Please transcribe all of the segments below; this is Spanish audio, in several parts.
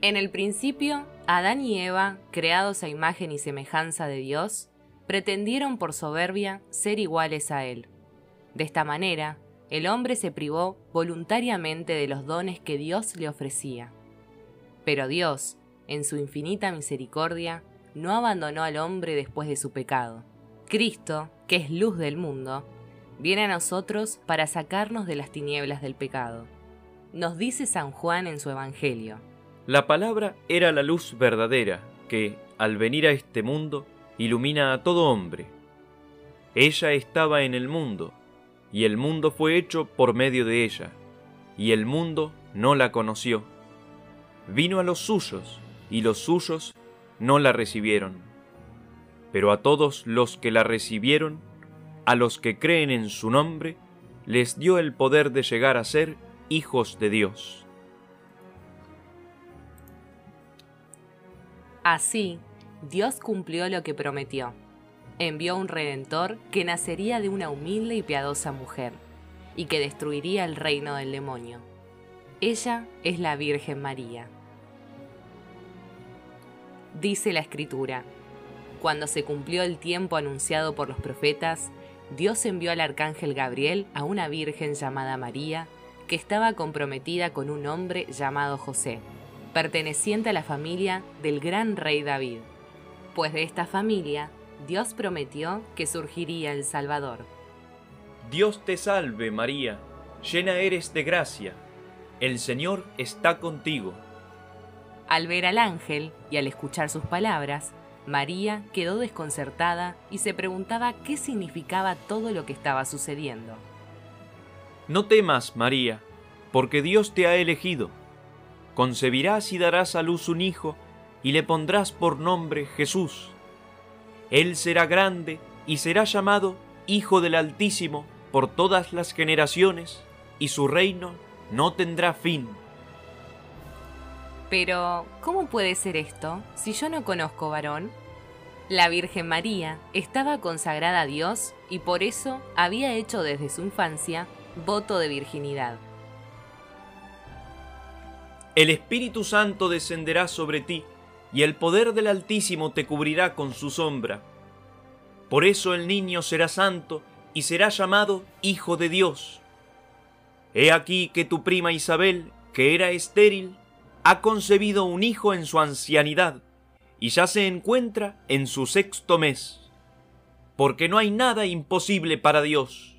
En el principio, Adán y Eva, creados a imagen y semejanza de Dios, pretendieron por soberbia ser iguales a Él. De esta manera, el hombre se privó voluntariamente de los dones que Dios le ofrecía. Pero Dios, en su infinita misericordia, no abandonó al hombre después de su pecado. Cristo, que es luz del mundo, viene a nosotros para sacarnos de las tinieblas del pecado. Nos dice San Juan en su Evangelio. La palabra era la luz verdadera que, al venir a este mundo, ilumina a todo hombre. Ella estaba en el mundo, y el mundo fue hecho por medio de ella, y el mundo no la conoció. Vino a los suyos, y los suyos no la recibieron. Pero a todos los que la recibieron, a los que creen en su nombre, les dio el poder de llegar a ser hijos de Dios. Así, Dios cumplió lo que prometió. Envió un redentor que nacería de una humilde y piadosa mujer, y que destruiría el reino del demonio. Ella es la Virgen María. Dice la Escritura, cuando se cumplió el tiempo anunciado por los profetas, Dios envió al arcángel Gabriel a una virgen llamada María, que estaba comprometida con un hombre llamado José, perteneciente a la familia del gran rey David pues de esta familia, Dios prometió que surgiría el Salvador. Dios te salve María, llena eres de gracia, el Señor está contigo. Al ver al ángel y al escuchar sus palabras, María quedó desconcertada y se preguntaba qué significaba todo lo que estaba sucediendo. No temas, María, porque Dios te ha elegido. Concebirás y darás a luz un hijo, y le pondrás por nombre Jesús. Él será grande y será llamado Hijo del Altísimo por todas las generaciones, y su reino no tendrá fin. Pero, ¿cómo puede ser esto si yo no conozco varón? La Virgen María estaba consagrada a Dios y por eso había hecho desde su infancia voto de virginidad. El Espíritu Santo descenderá sobre ti y el poder del Altísimo te cubrirá con su sombra. Por eso el niño será santo y será llamado Hijo de Dios. He aquí que tu prima Isabel, que era estéril, ha concebido un hijo en su ancianidad, y ya se encuentra en su sexto mes, porque no hay nada imposible para Dios.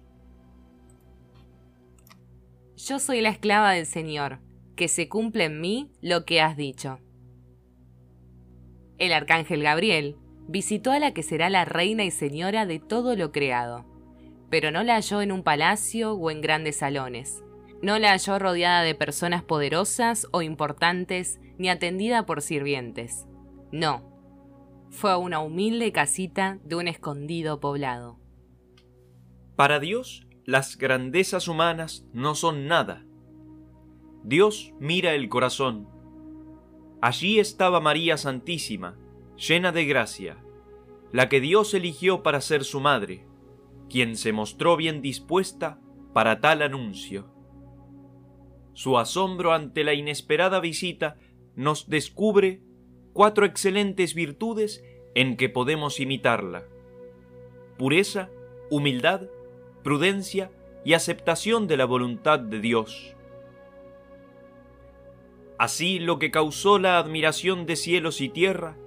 Yo soy la esclava del Señor, que se cumple en mí lo que has dicho. El arcángel Gabriel visitó a la que será la reina y señora de todo lo creado, pero no la halló en un palacio o en grandes salones. No la halló rodeada de personas poderosas o importantes ni atendida por sirvientes. No, fue a una humilde casita de un escondido poblado. Para Dios, las grandezas humanas no son nada. Dios mira el corazón Allí estaba María Santísima, llena de gracia, la que Dios eligió para ser su madre, quien se mostró bien dispuesta para tal anuncio. Su asombro ante la inesperada visita nos descubre cuatro excelentes virtudes en que podemos imitarla. Pureza, humildad, prudencia y aceptación de la voluntad de Dios. Así lo que causó la admiración de cielos y tierra,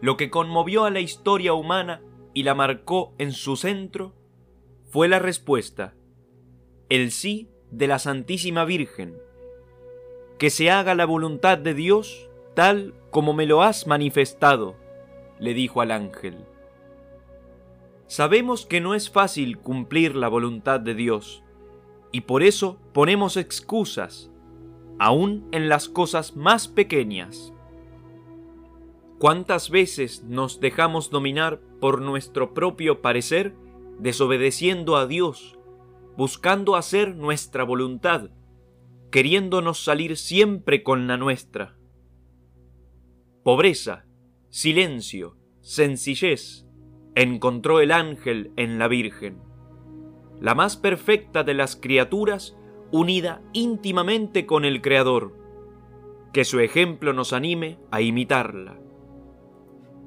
lo que conmovió a la historia humana y la marcó en su centro, fue la respuesta, el sí de la Santísima Virgen. Que se haga la voluntad de Dios tal como me lo has manifestado, le dijo al ángel. Sabemos que no es fácil cumplir la voluntad de Dios, y por eso ponemos excusas aún en las cosas más pequeñas. ¿Cuántas veces nos dejamos dominar por nuestro propio parecer, desobedeciendo a Dios, buscando hacer nuestra voluntad, queriéndonos salir siempre con la nuestra? Pobreza, silencio, sencillez, encontró el ángel en la Virgen. La más perfecta de las criaturas unida íntimamente con el Creador. que su ejemplo nos anime a imitarla.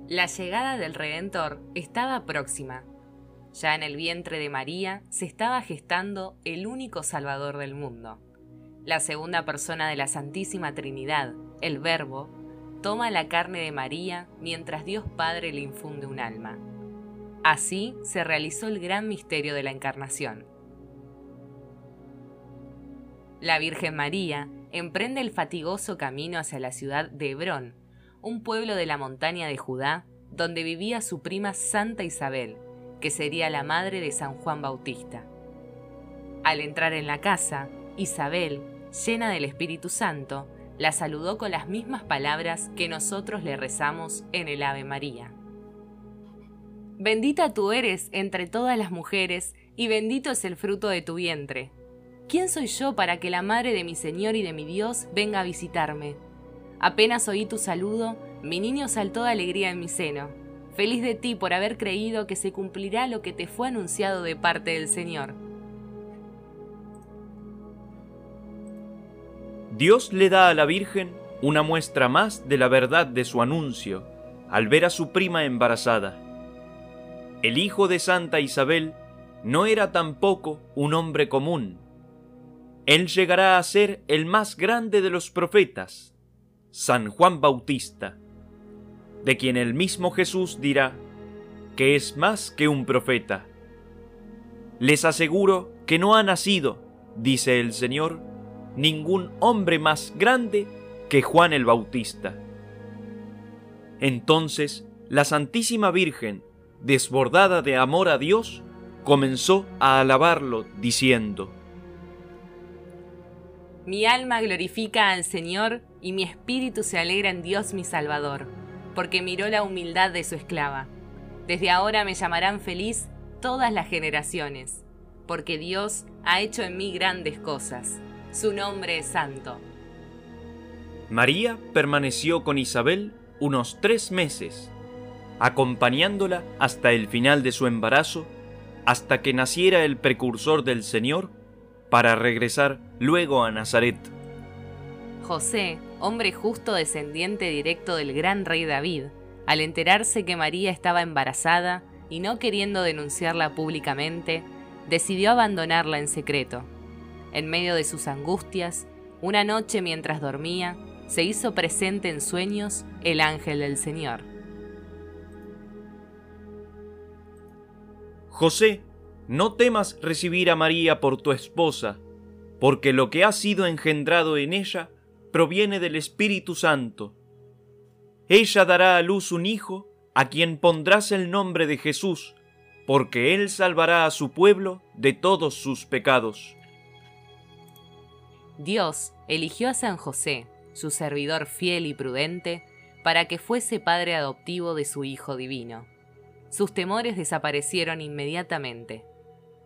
La llegada del Redentor estaba próxima. Ya en el vientre de María se estaba gestando el único Salvador del mundo. La segunda persona de la Santísima Trinidad, el Verbo, toma la carne de María mientras Dios Padre le infunde un alma. Así se realizó el gran misterio de la Encarnación. La Virgen María emprende el fatigoso camino hacia la ciudad de Hebrón, un pueblo de la montaña de Judá, donde vivía su prima Santa Isabel, que sería la madre de San Juan Bautista. Al entrar en la casa, Isabel, llena del Espíritu Santo, la saludó con las mismas palabras que nosotros le rezamos en el Ave María. Bendita tú eres entre todas las mujeres, y bendito es el fruto de tu vientre. ¿Quién soy yo para que la madre de mi Señor y de mi Dios venga a visitarme? Apenas oí tu saludo, mi niño saltó de alegría en mi seno. Feliz de ti por haber creído que se cumplirá lo que te fue anunciado de parte del Señor. Dios le da a la Virgen una muestra más de la verdad de su anuncio al ver a su prima embarazada. El hijo de Santa Isabel no era tampoco un hombre común. Él llegará a ser el más grande de los profetas, San Juan Bautista, de quien el mismo Jesús dirá que es más que un profeta. Les aseguro que no ha nacido, dice el Señor, ningún hombre más grande que Juan el Bautista. Entonces la Santísima Virgen, desbordada de amor a Dios, comenzó a alabarlo, diciendo, Mi alma glorifica al Señor y mi espíritu se alegra en Dios mi Salvador, porque miró la humildad de su esclava. Desde ahora me llamarán feliz todas las generaciones, porque Dios ha hecho en mí grandes cosas su nombre es santo. María permaneció con Isabel unos tres meses, acompañándola hasta el final de su embarazo, hasta que naciera el precursor del Señor, para regresar luego a Nazaret. José, hombre justo descendiente directo del gran rey David, al enterarse que María estaba embarazada y no queriendo denunciarla públicamente, decidió abandonarla en secreto en medio de sus angustias, una noche mientras dormía, se hizo presente en sueños el ángel del Señor. José, no temas recibir a María por tu esposa, porque lo que ha sido engendrado en ella proviene del Espíritu Santo. Ella dará a luz un hijo, a quien pondrás el nombre de Jesús, porque él salvará a su pueblo de todos sus pecados. Dios eligió a San José, su servidor fiel y prudente, para que fuese padre adoptivo de su Hijo Divino. Sus temores desaparecieron inmediatamente.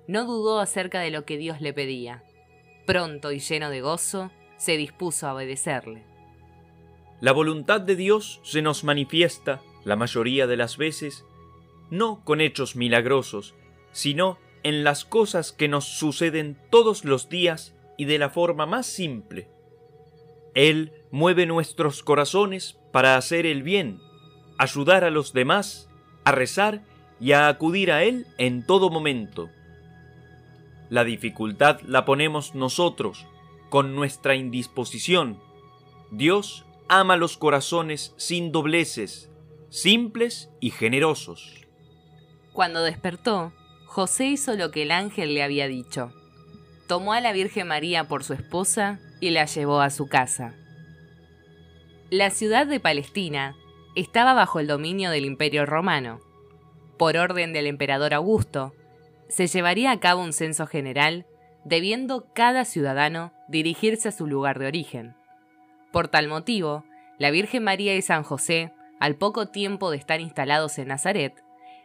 No dudó acerca de lo que Dios le pedía. Pronto y lleno de gozo, se dispuso a obedecerle. La voluntad de Dios se nos manifiesta, la mayoría de las veces, no con hechos milagrosos, sino en las cosas que nos suceden todos los días y de la forma más simple. Él mueve nuestros corazones para hacer el bien, ayudar a los demás, a rezar y a acudir a Él en todo momento. La dificultad la ponemos nosotros, con nuestra indisposición. Dios ama los corazones sin dobleces, simples y generosos. Cuando despertó, José hizo lo que el ángel le había dicho tomó a la Virgen María por su esposa y la llevó a su casa. La ciudad de Palestina estaba bajo el dominio del Imperio Romano. Por orden del emperador Augusto, se llevaría a cabo un censo general, debiendo cada ciudadano dirigirse a su lugar de origen. Por tal motivo, la Virgen María y San José, al poco tiempo de estar instalados en Nazaret,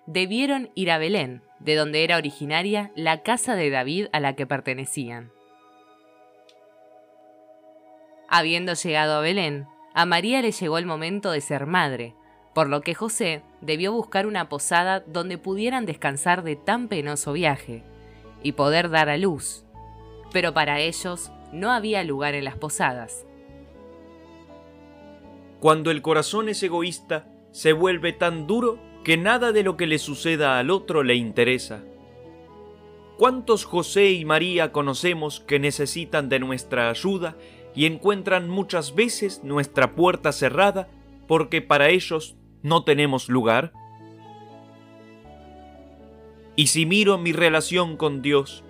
debieron ir a Belén, de donde era originaria la casa de David a la que pertenecían. Habiendo llegado a Belén, a María le llegó el momento de ser madre, por lo que José debió buscar una posada donde pudieran descansar de tan penoso viaje y poder dar a luz. Pero para ellos no había lugar en las posadas. Cuando el corazón es egoísta, se vuelve tan duro que nada de lo que le suceda al otro le interesa. ¿Cuántos José y María conocemos que necesitan de nuestra ayuda y encuentran muchas veces nuestra puerta cerrada porque para ellos no tenemos lugar? Y si miro mi relación con Dios,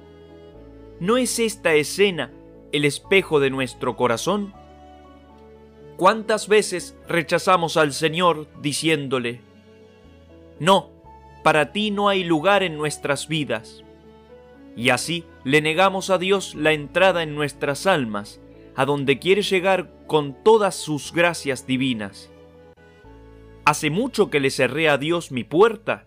¿no es esta escena el espejo de nuestro corazón? ¿Cuántas veces rechazamos al Señor diciéndole, no, para ti no hay lugar en nuestras vidas? Y así le negamos a Dios la entrada en nuestras almas, a donde quiere llegar con todas sus gracias divinas. ¿Hace mucho que le cerré a Dios mi puerta?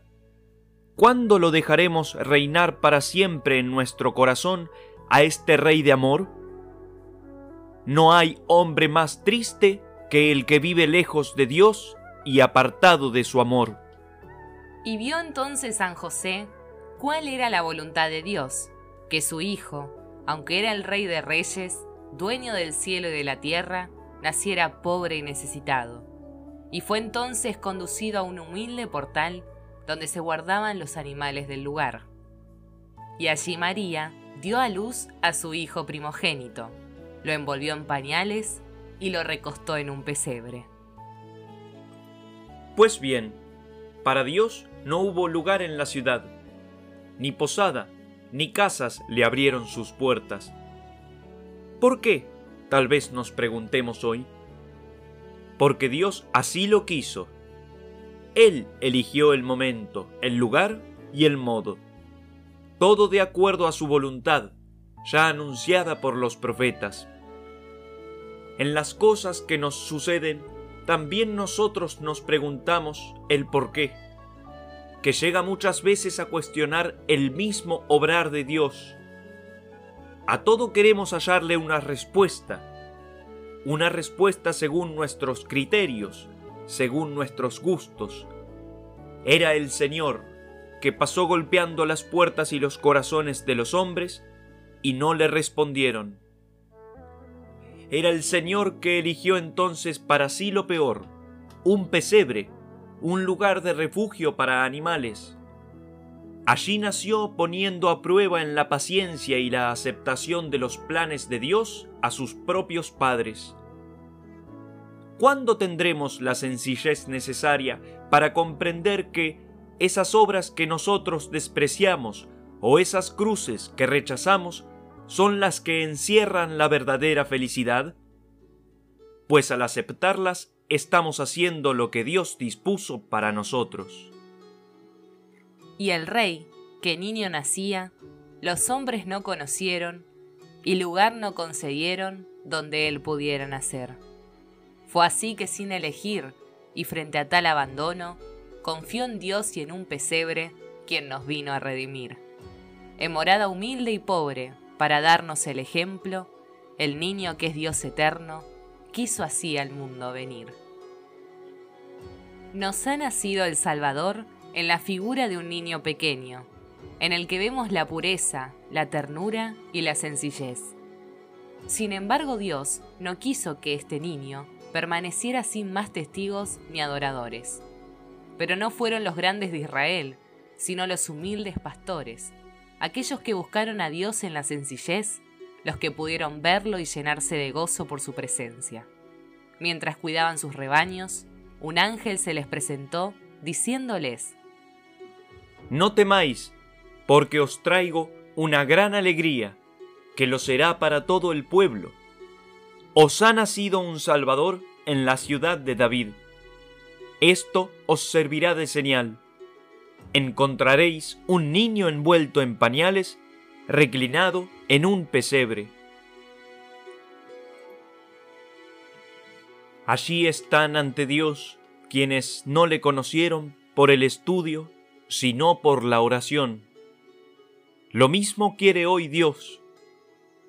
¿Cuándo lo dejaremos reinar para siempre en nuestro corazón a este Rey de amor? No hay hombre más triste que el que vive lejos de Dios y apartado de su amor. Y vio entonces San José cuál era la voluntad de Dios, que su hijo, aunque era el rey de reyes, dueño del cielo y de la tierra, naciera pobre y necesitado. Y fue entonces conducido a un humilde portal donde se guardaban los animales del lugar. Y allí María dio a luz a su hijo primogénito, lo envolvió en pañales y lo recostó en un pesebre. Pues bien, para Dios no hubo lugar en la ciudad, ni posada, ni casas le abrieron sus puertas. ¿Por qué? Tal vez nos preguntemos hoy. Porque Dios así lo quiso. Él eligió el momento, el lugar y el modo. Todo de acuerdo a su voluntad, ya anunciada por los profetas. En las cosas que nos suceden, también nosotros nos preguntamos el por qué, que llega muchas veces a cuestionar el mismo obrar de Dios. A todo queremos hallarle una respuesta, una respuesta según nuestros criterios, según nuestros gustos. Era el Señor que pasó golpeando las puertas y los corazones de los hombres y no le respondieron. Era el Señor que eligió entonces para sí lo peor, un pesebre, un lugar de refugio para animales. Allí nació poniendo a prueba en la paciencia y la aceptación de los planes de Dios a sus propios padres. ¿Cuándo tendremos la sencillez necesaria para comprender que esas obras que nosotros despreciamos o esas cruces que rechazamos son las que encierran la verdadera felicidad? Pues al aceptarlas estamos haciendo lo que Dios dispuso para nosotros. Y el rey, que niño nacía, los hombres no conocieron, y lugar no concedieron donde él pudiera nacer. Fue así que sin elegir, y frente a tal abandono, confió en Dios y en un pesebre, quien nos vino a redimir. En morada humilde y pobre, para darnos el ejemplo, el niño que es Dios eterno, quiso así al mundo venir. Nos ha nacido el Salvador en la figura de un niño pequeño, en el que vemos la pureza, la ternura y la sencillez. Sin embargo, Dios no quiso que este niño permaneciera sin más testigos ni adoradores. Pero no fueron los grandes de Israel, sino los humildes pastores, aquellos que buscaron a Dios en la sencillez, los que pudieron verlo y llenarse de gozo por su presencia. Mientras cuidaban sus rebaños, un ángel se les presentó diciéndoles, No temáis, porque os traigo una gran alegría, que lo será para todo el pueblo. Os ha nacido un Salvador en la ciudad de David. Esto os servirá de señal encontraréis un niño envuelto en pañales, reclinado en un pesebre. Allí están ante Dios quienes no le conocieron por el estudio, sino por la oración. Lo mismo quiere hoy Dios.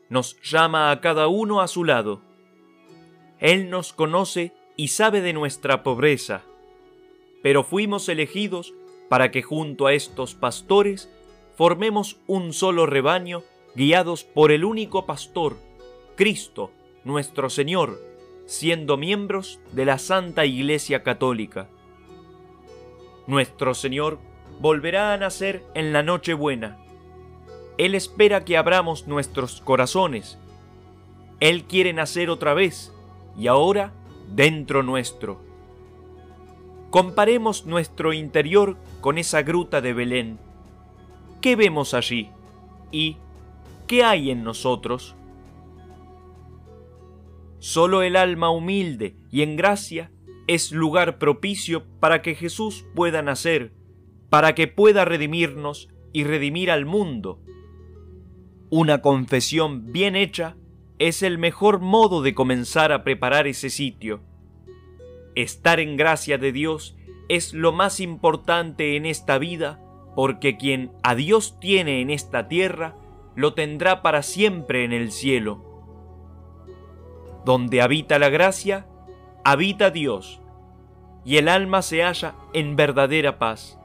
Nos llama a cada uno a su lado. Él nos conoce y sabe de nuestra pobreza, pero fuimos elegidos para que junto a estos pastores formemos un solo rebaño guiados por el único pastor, Cristo, nuestro Señor, siendo miembros de la Santa Iglesia Católica. Nuestro Señor volverá a nacer en la Nochebuena. Él espera que abramos nuestros corazones. Él quiere nacer otra vez y ahora dentro nuestro. Comparemos nuestro interior con esa gruta de Belén. ¿Qué vemos allí? ¿Y qué hay en nosotros? Solo el alma humilde y en gracia es lugar propicio para que Jesús pueda nacer, para que pueda redimirnos y redimir al mundo. Una confesión bien hecha es el mejor modo de comenzar a preparar ese sitio. Estar en gracia de Dios es lo más importante en esta vida, porque quien a Dios tiene en esta tierra, lo tendrá para siempre en el cielo. Donde habita la gracia, habita Dios, y el alma se halla en verdadera paz.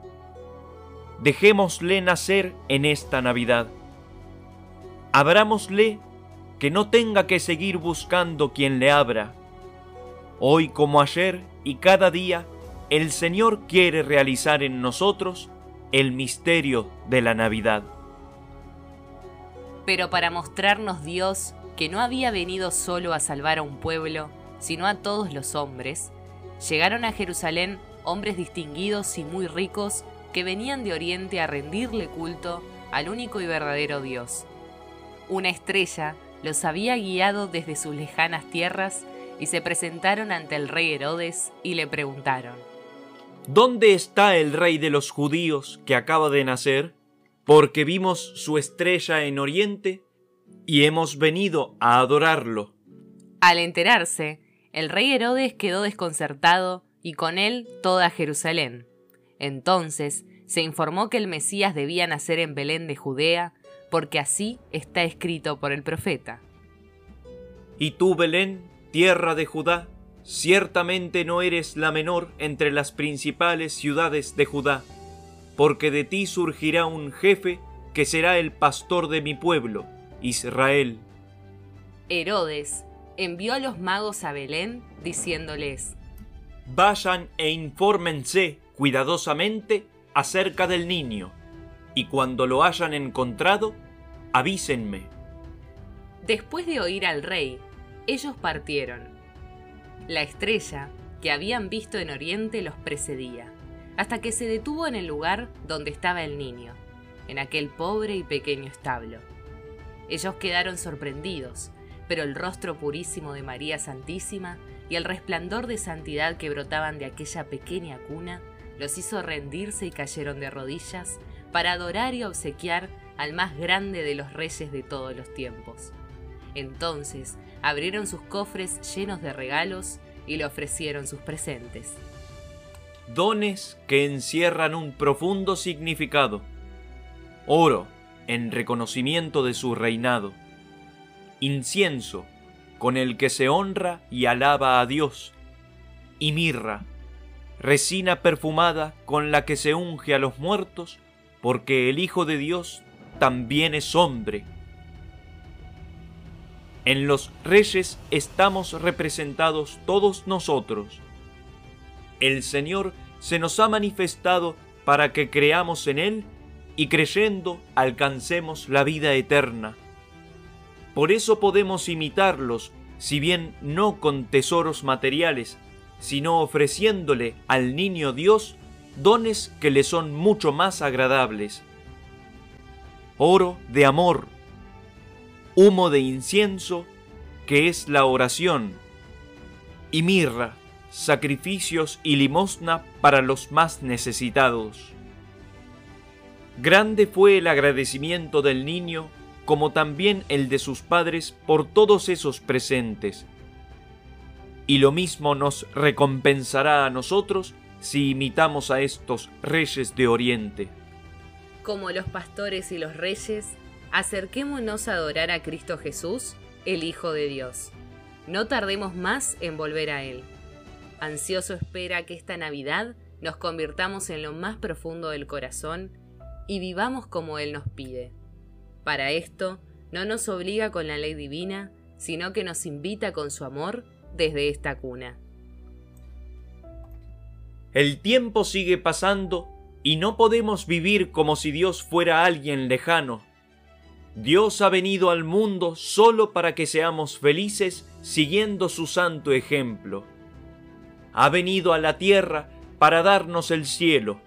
Dejémosle nacer en esta Navidad. Abrámosle que no tenga que seguir buscando quien le abra. Hoy como ayer y cada día, el Señor quiere realizar en nosotros el misterio de la Navidad. Pero para mostrarnos Dios que no había venido solo a salvar a un pueblo, sino a todos los hombres, llegaron a Jerusalén hombres distinguidos y muy ricos que venían de Oriente a rendirle culto al único y verdadero Dios. Una estrella los había guiado desde sus lejanas tierras y se presentaron ante el rey Herodes y le preguntaron, ¿Dónde está el rey de los judíos que acaba de nacer? Porque vimos su estrella en Oriente y hemos venido a adorarlo. Al enterarse, el rey Herodes quedó desconcertado y con él toda Jerusalén. Entonces se informó que el Mesías debía nacer en Belén de Judea, porque así está escrito por el profeta. Y tú, Belén, tierra de Judá, ciertamente no eres la menor entre las principales ciudades de Judá, porque de ti surgirá un jefe que será el pastor de mi pueblo Israel. Herodes envió a los magos a Belén diciéndoles, Vayan e infórmense cuidadosamente acerca del niño, y cuando lo hayan encontrado, avísenme. Después de oír al rey, ellos partieron. La estrella que habían visto en Oriente los precedía, hasta que se detuvo en el lugar donde estaba el niño, en aquel pobre y pequeño establo. Ellos quedaron sorprendidos, pero el rostro purísimo de María Santísima y el resplandor de santidad que brotaban de aquella pequeña cuna los hizo rendirse y cayeron de rodillas para adorar y obsequiar al más grande de los reyes de todos los tiempos. Entonces abrieron sus cofres llenos de regalos y le ofrecieron sus presentes. Dones que encierran un profundo significado. Oro, en reconocimiento de su reinado. Incienso, con el que se honra y alaba a Dios. Y mirra, resina perfumada con la que se unge a los muertos, porque el Hijo de Dios también es hombre. En los reyes estamos representados todos nosotros. El Señor se nos ha manifestado para que creamos en Él y creyendo alcancemos la vida eterna. Por eso podemos imitarlos, si bien no con tesoros materiales, sino ofreciéndole al niño Dios dones que le son mucho más agradables. Oro de amor, humo de incienso, que es la oración, y mirra, sacrificios y limosna para los más necesitados. Grande fue el agradecimiento del niño, como también el de sus padres por todos esos presentes. Y lo mismo nos recompensará a nosotros si imitamos a estos reyes de Oriente. Como los pastores y los reyes, acerquémonos a adorar a Cristo Jesús, el Hijo de Dios. No tardemos más en volver a Él. Ansioso espera que esta Navidad nos convirtamos en lo más profundo del corazón y vivamos como Él nos pide. Para esto, no nos obliga con la ley divina, sino que nos invita con su amor desde esta cuna. El tiempo sigue pasando y no podemos vivir como si Dios fuera alguien lejano. Dios ha venido al mundo solo para que seamos felices siguiendo su santo ejemplo. Ha venido a la tierra para darnos el cielo.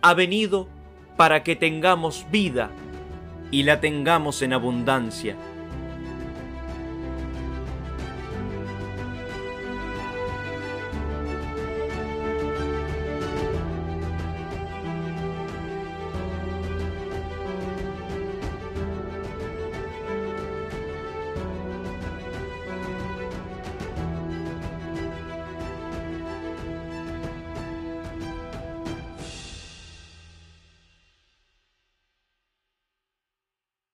Ha venido para que tengamos vida y la tengamos en abundancia